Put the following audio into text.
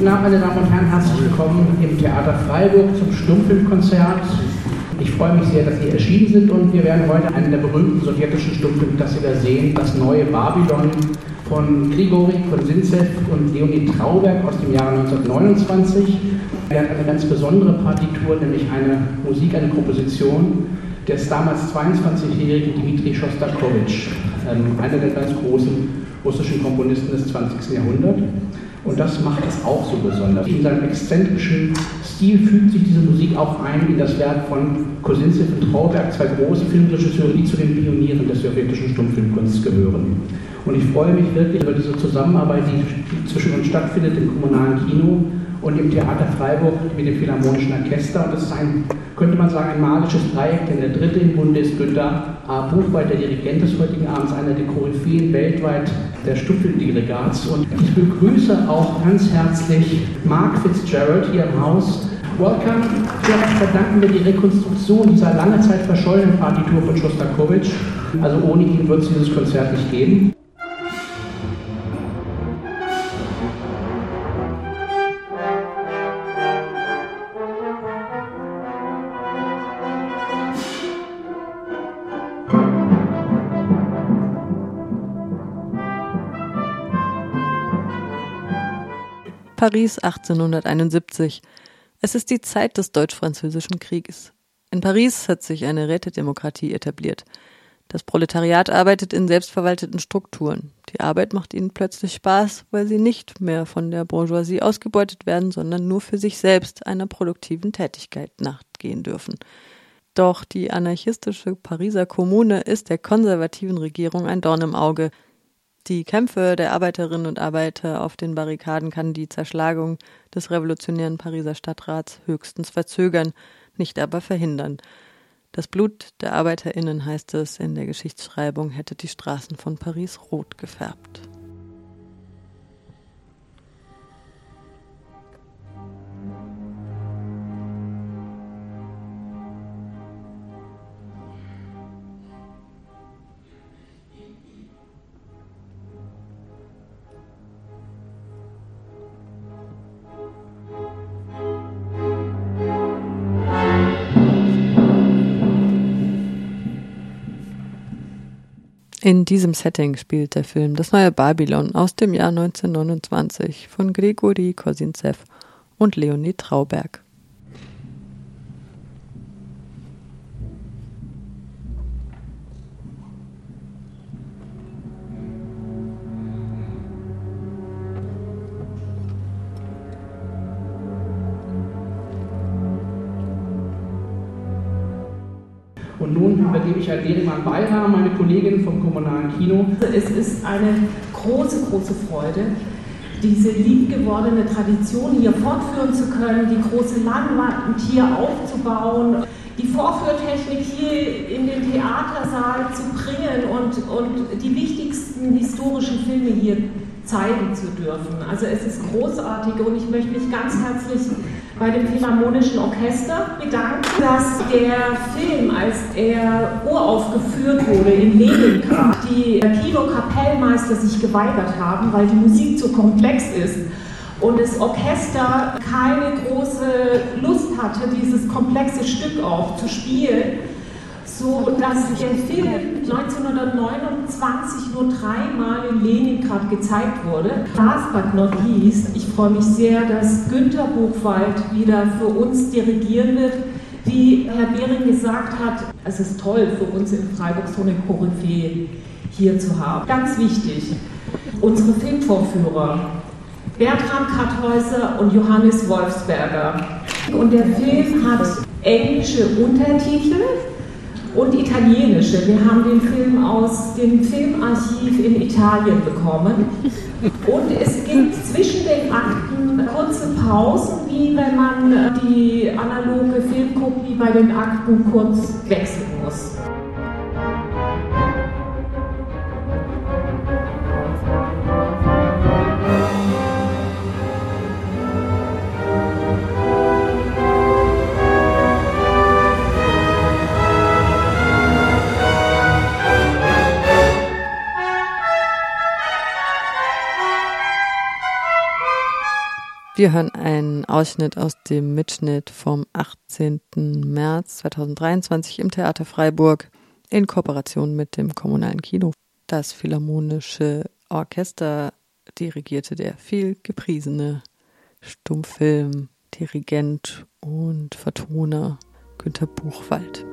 Guten Abend, meine Damen und Herren, herzlich willkommen im Theater Freiburg zum Stummfilmkonzert. Ich freue mich sehr, dass Sie erschienen sind und wir werden heute einen der berühmten sowjetischen Stummfilme, das Sie da sehen, das neue Babylon von Grigori Konsinzev und Leonid Trauberg aus dem Jahre 1929. Er hat eine ganz besondere Partitur, nämlich eine Musik, eine Komposition des damals 22-jährigen Dmitri Schostakowitsch, ähm, einer der ganz großen russischen Komponisten des 20. Jahrhunderts. Und das macht es auch so besonders. In seinem exzentrischen Stil fügt sich diese Musik auch ein in das Werk von Kosinzev und Trauberg, zwei große Filmregisseure, die zu den Pionieren des sowjetischen Stummfilmkunstes gehören. Und ich freue mich wirklich über diese Zusammenarbeit, die zwischen uns stattfindet im kommunalen Kino und im Theater Freiburg mit dem Philharmonischen Orchester. Und das ist ein, könnte man sagen, ein magisches Dreieck, denn der dritte im Bunde ist Günter A. Buchwald, der Dirigent des heutigen Abends, einer der Koryphäen weltweit der Stuffeldirigats. Und ich begrüße auch ganz herzlich Mark Fitzgerald hier im Haus. Welcome. Vielleicht verdanken wir die Rekonstruktion dieser lange Zeit verschollenen Partitur von Schostakowitsch. Also ohne ihn wird es dieses Konzert nicht geben. Paris 1871. Es ist die Zeit des Deutsch-Französischen Krieges. In Paris hat sich eine Rätedemokratie etabliert. Das Proletariat arbeitet in selbstverwalteten Strukturen. Die Arbeit macht ihnen plötzlich Spaß, weil sie nicht mehr von der Bourgeoisie ausgebeutet werden, sondern nur für sich selbst einer produktiven Tätigkeit nachgehen dürfen. Doch die anarchistische Pariser Kommune ist der konservativen Regierung ein Dorn im Auge. Die Kämpfe der Arbeiterinnen und Arbeiter auf den Barrikaden kann die Zerschlagung des revolutionären Pariser Stadtrats höchstens verzögern, nicht aber verhindern. Das Blut der Arbeiterinnen, heißt es in der Geschichtsschreibung, hätte die Straßen von Paris rot gefärbt. In diesem Setting spielt der Film Das neue Babylon aus dem Jahr 1929 von Grigori Kosinzev und Leonid Trauberg. Und nun übergebe ich halt Deriman Beira, meine Kollegin vom Kommunalen Kino. Es ist eine große, große Freude, diese liebgewordene Tradition hier fortführen zu können, die große Leinwand hier aufzubauen, die Vorführtechnik hier in den Theatersaal zu bringen und, und die wichtigsten historischen Filme hier zeigen zu dürfen. Also es ist großartig und ich möchte mich ganz herzlich bei dem Philharmonischen Orchester bedanken, dass der Film, als er uraufgeführt wurde in Leningrad, die Kino-Kapellmeister sich geweigert haben, weil die Musik zu komplex ist und das Orchester keine große Lust hatte, dieses komplexe Stück auch zu spielen so dass der Film 1929 nur dreimal in Leningrad gezeigt wurde. Last but not least, ich freue mich sehr, dass Günter Buchwald wieder für uns dirigieren wird. Wie Herr Behring gesagt hat, es ist toll für uns in Freiburg so eine Koryphäe hier zu haben. Ganz wichtig, unsere Filmvorführer Bertram Katthäuser und Johannes Wolfsberger. Und der Film hat englische Untertitel und italienische. Wir haben den Film aus dem Filmarchiv in Italien bekommen. Und es gibt zwischen den Akten kurze Pausen, wie wenn man die analoge Filmkopie bei den Akten kurz wechseln muss. Wir hören einen Ausschnitt aus dem Mitschnitt vom 18. März 2023 im Theater Freiburg in Kooperation mit dem Kommunalen Kino. Das Philharmonische Orchester dirigierte der viel gepriesene Stummfilm, Dirigent und Vertoner Günter Buchwald.